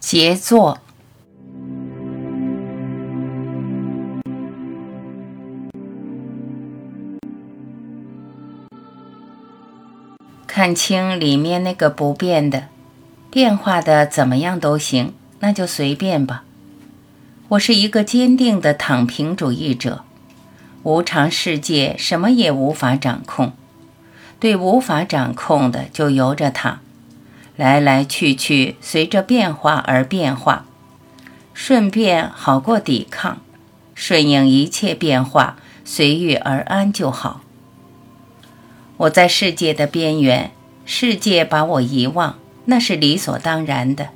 杰作。看清里面那个不变的，变化的怎么样都行，那就随便吧。我是一个坚定的躺平主义者，无常世界什么也无法掌控，对无法掌控的就由着它，来来去去，随着变化而变化，顺便好过抵抗，顺应一切变化，随遇而安就好。我在世界的边缘，世界把我遗忘，那是理所当然的。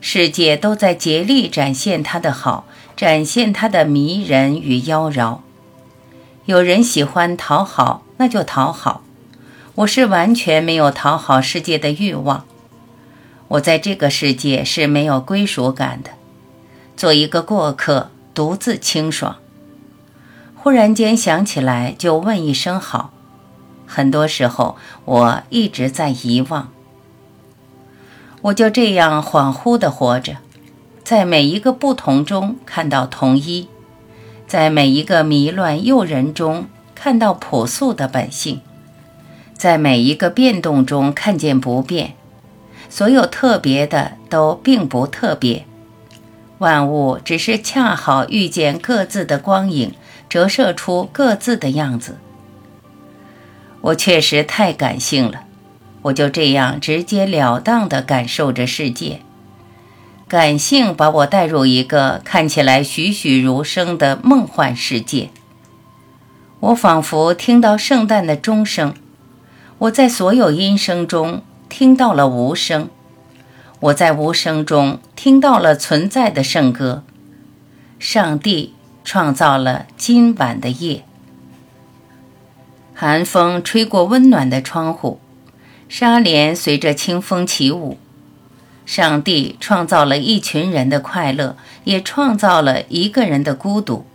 世界都在竭力展现它的好，展现它的迷人与妖娆。有人喜欢讨好，那就讨好。我是完全没有讨好世界的欲望。我在这个世界是没有归属感的，做一个过客，独自清爽。忽然间想起来，就问一声好。很多时候，我一直在遗忘。我就这样恍惚地活着，在每一个不同中看到同一，在每一个迷乱诱人中看到朴素的本性，在每一个变动中看见不变。所有特别的都并不特别，万物只是恰好遇见各自的光影，折射出各自的样子。我确实太感性了，我就这样直截了当地感受着世界。感性把我带入一个看起来栩栩如生的梦幻世界。我仿佛听到圣诞的钟声，我在所有音声中听到了无声，我在无声中听到了存在的圣歌。上帝创造了今晚的夜。寒风吹过温暖的窗户，纱帘随着清风起舞。上帝创造了一群人的快乐，也创造了一个人的孤独，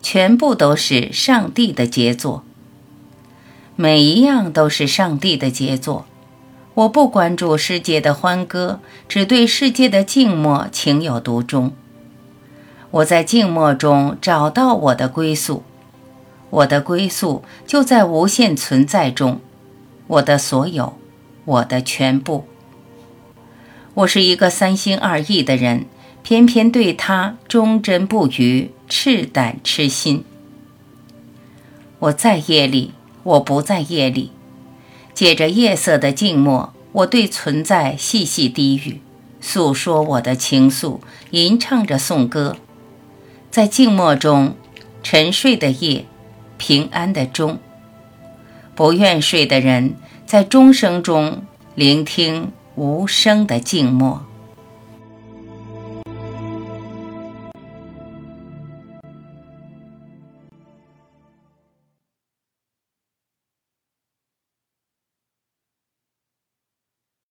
全部都是上帝的杰作。每一样都是上帝的杰作。我不关注世界的欢歌，只对世界的静默情有独钟。我在静默中找到我的归宿。我的归宿就在无限存在中，我的所有，我的全部。我是一个三心二意的人，偏偏对他忠贞不渝，赤胆痴心。我在夜里，我不在夜里，借着夜色的静默，我对存在细细低语，诉说我的情愫，吟唱着颂歌。在静默中，沉睡的夜。平安的钟，不愿睡的人在钟声中聆听无声的静默。